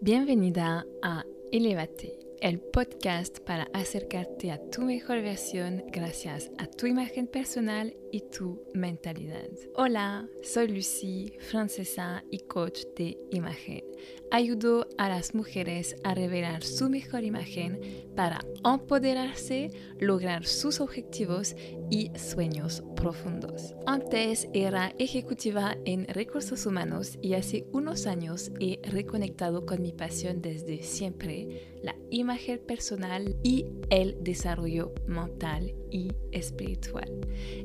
Bienvenida a Elevate, el podcast para acercarte a tu mejor versión gracias a tu imagen personal y tu mentalidad. Hola, soy Lucy, francesa y coach de imagen. Ayudo a las mujeres a revelar su mejor imagen para empoderarse, lograr sus objetivos y sueños profundos. Antes era ejecutiva en recursos humanos y hace unos años he reconectado con mi pasión desde siempre, la imagen personal y el desarrollo mental y espiritual.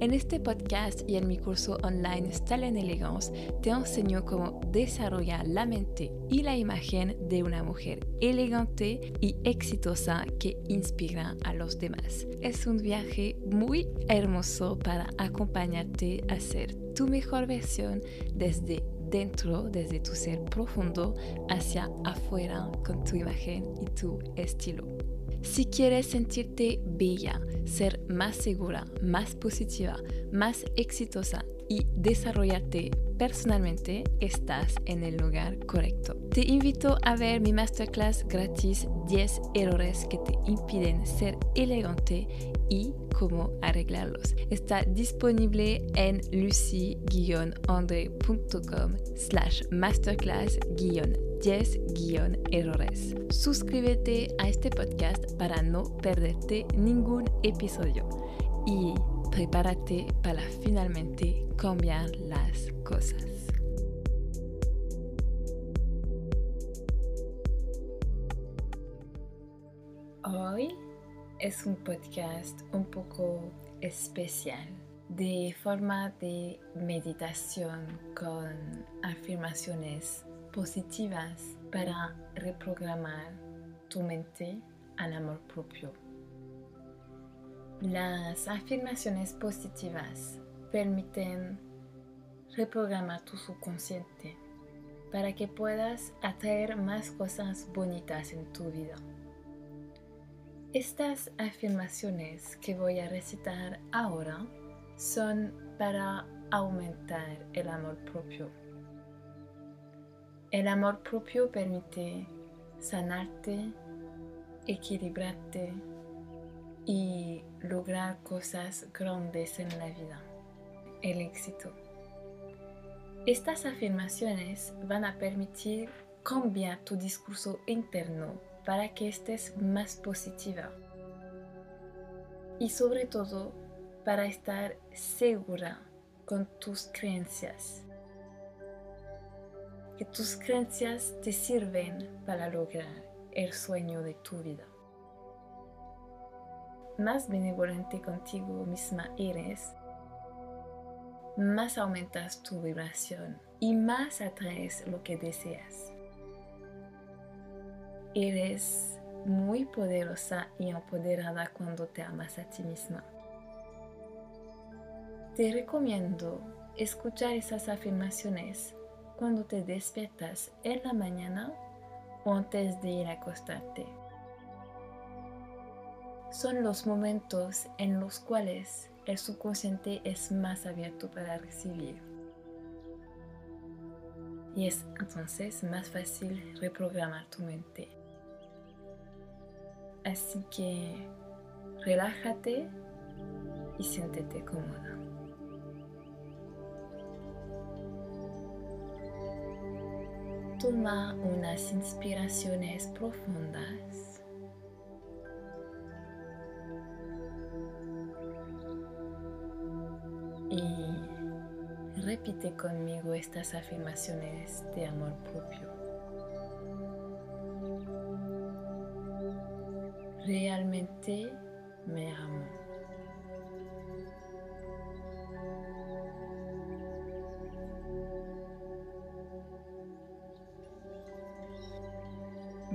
En este podcast y en mi curso online Style Elegance te enseño cómo desarrollar la mente y la imagen de una mujer elegante y exitosa que inspira a los demás. Es un viaje muy hermoso para acompañarte a ser tu mejor versión desde dentro, desde tu ser profundo, hacia afuera con tu imagen y tu estilo. Si quieres sentirte bella, ser más segura, más positiva, más exitosa y desarrollarte personalmente, estás en el lugar correcto. Te invito a ver mi masterclass gratis 10 errores que te impiden ser elegante y cómo arreglarlos. Está disponible en lucy-andre.com slash masterclass-10-errores. Suscríbete a este podcast para no perderte ningún episodio y prepárate para finalmente cambiar las cosas. Hoy es un podcast un poco especial de forma de meditación con afirmaciones positivas para reprogramar tu mente al amor propio. Las afirmaciones positivas permiten reprogramar tu subconsciente para que puedas atraer más cosas bonitas en tu vida. Estas afirmaciones que voy a recitar ahora son para aumentar el amor propio. El amor propio permite sanarte, equilibrarte y lograr cosas grandes en la vida. El éxito. Estas afirmaciones van a permitir cambiar tu discurso interno para que estés más positiva y sobre todo para estar segura con tus creencias. Que tus creencias te sirven para lograr el sueño de tu vida. Más benevolente contigo misma eres, más aumentas tu vibración y más atraes lo que deseas. Eres muy poderosa y empoderada cuando te amas a ti misma. Te recomiendo escuchar esas afirmaciones cuando te despiertas en la mañana o antes de ir a acostarte. Son los momentos en los cuales el subconsciente es más abierto para recibir. Y es entonces más fácil reprogramar tu mente. Así que relájate y siéntete cómoda. Toma unas inspiraciones profundas. Y repite conmigo estas afirmaciones de amor propio. realmente me amo.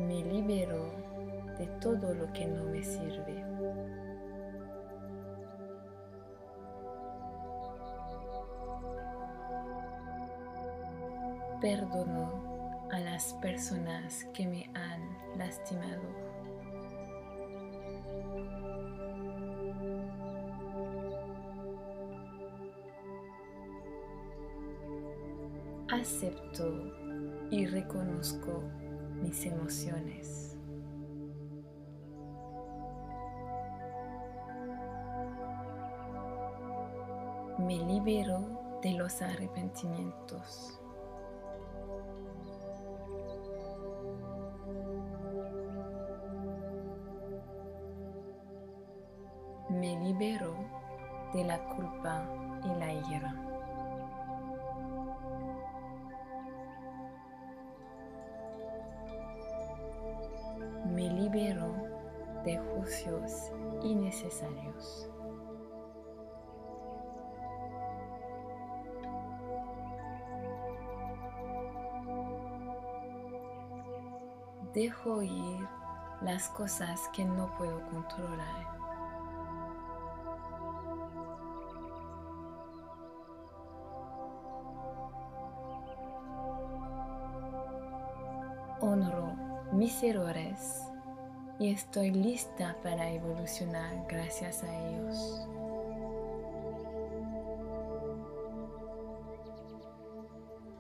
Me libero de todo lo que no me sirve. Perdono a las personas que me han lastimado. acepto y reconozco mis emociones. Me libero de los arrepentimientos. Me libero de la culpa y la ira. De juicios innecesarios. Dejo ir las cosas que no puedo controlar. honro mis errores y estoy lista para evolucionar gracias a ellos.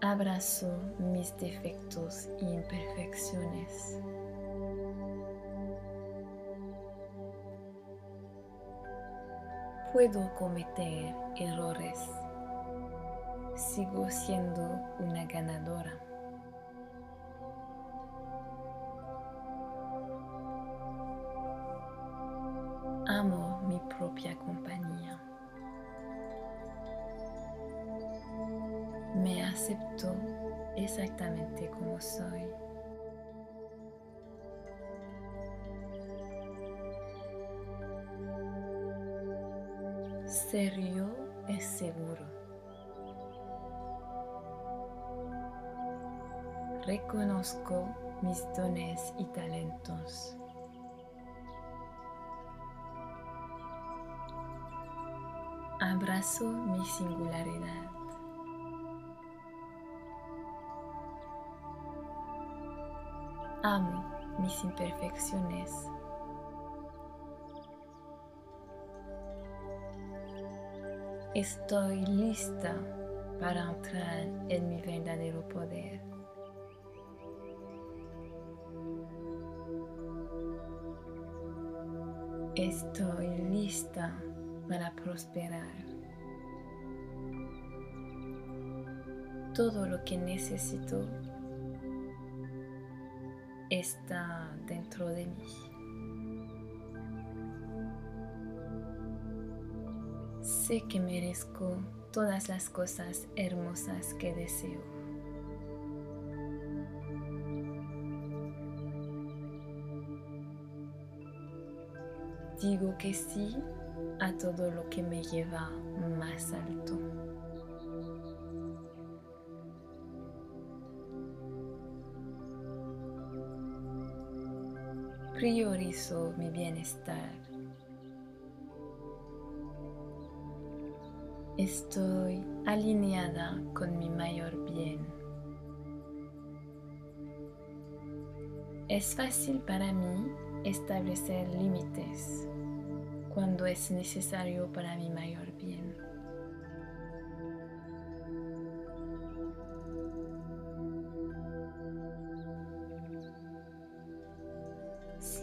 Abrazo mis defectos e imperfecciones. Puedo cometer errores. Sigo siendo una ganadora. Exactamente como soy. Ser yo es seguro. Reconozco mis dones y talentos. Abrazo mi singularidad. Amo mis imperfecciones. Estoy lista para entrar en mi verdadero poder. Estoy lista para prosperar. Todo lo que necesito está dentro de mí. Sé que merezco todas las cosas hermosas que deseo. Digo que sí a todo lo que me lleva más alto. Priorizo mi bienestar. Estoy alineada con mi mayor bien. Es fácil para mí establecer límites cuando es necesario para mi mayor bien.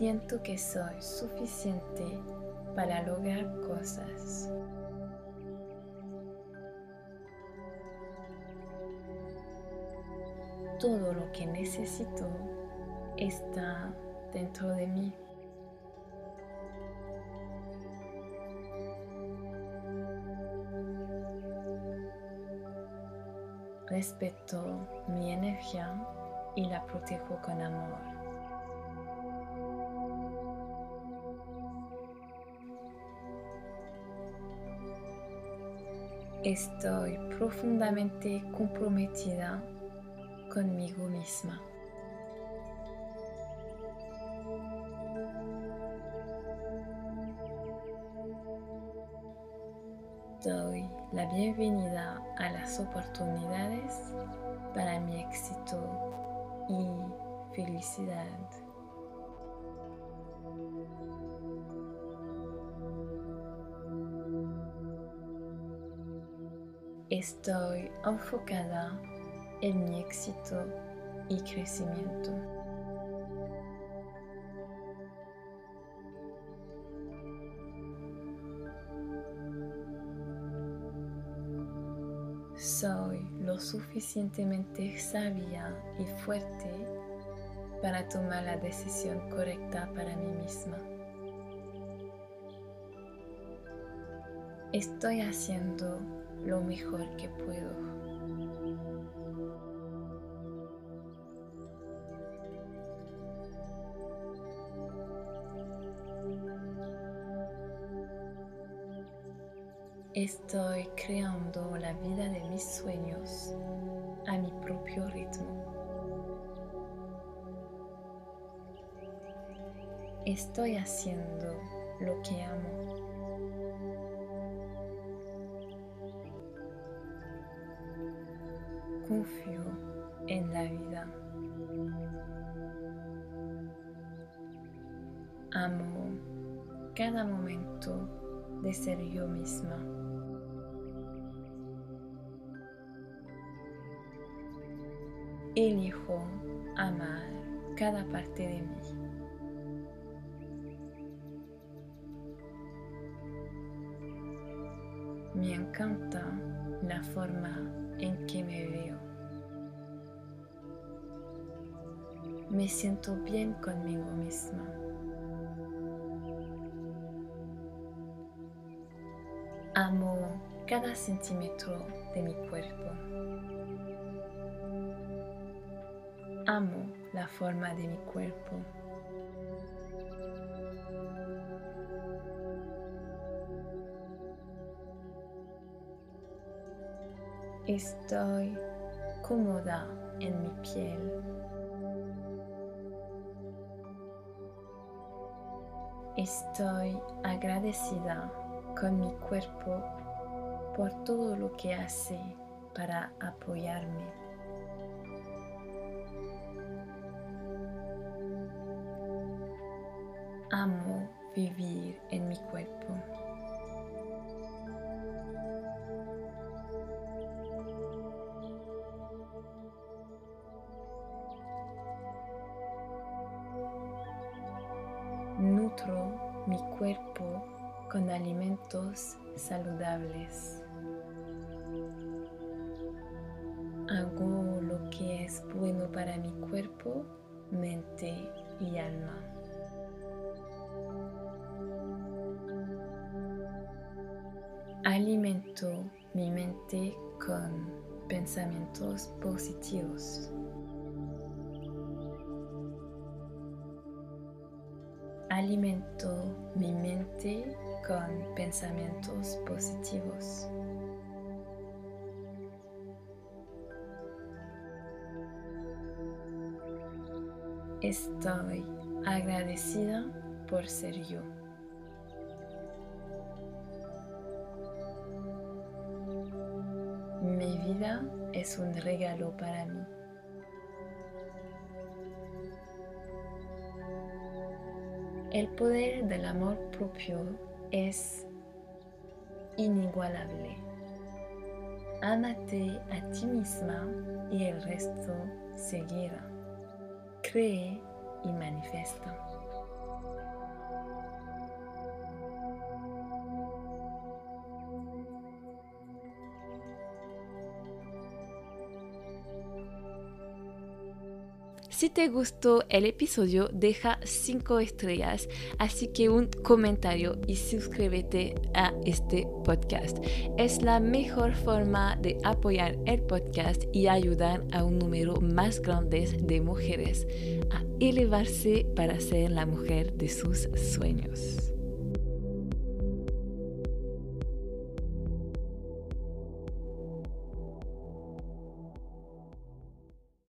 Siento que soy suficiente para lograr cosas. Todo lo que necesito está dentro de mí. Respeto mi energía y la protejo con amor. Estoy profundamente comprometida conmigo misma. doy la bienvenida a las oportunidades para mi éxito y felicidad. Estoy enfocada en mi éxito y crecimiento. Soy lo suficientemente sabia y fuerte para tomar la decisión correcta para mí misma. Estoy haciendo lo mejor que puedo. Estoy creando la vida de mis sueños a mi propio ritmo. Estoy haciendo lo que amo. En la vida. Amo cada momento de ser yo misma. Elijo amar cada parte de mí. Me encanta la forma en que me veo. Me siento bien conmigo misma. Amo cada centímetro de mi cuerpo. Amo la forma de mi cuerpo. Estoy cómoda en mi piel. Estoy agradecida con mi cuerpo por todo lo que hace para apoyarme. Amo vivir en mi cuerpo. Hago lo que es bueno para mi cuerpo, mente y alma. Alimento mi mente con pensamientos positivos. Alimento mi mente con pensamientos positivos. Estoy agradecida por ser yo. Mi vida es un regalo para mí. El poder del amor propio es inigualable. Ámate a ti misma y el resto seguirá. Cree y manifiesta. Si te gustó el episodio, deja 5 estrellas, así que un comentario y suscríbete a este podcast. Es la mejor forma de apoyar el podcast y ayudar a un número más grande de mujeres a elevarse para ser la mujer de sus sueños.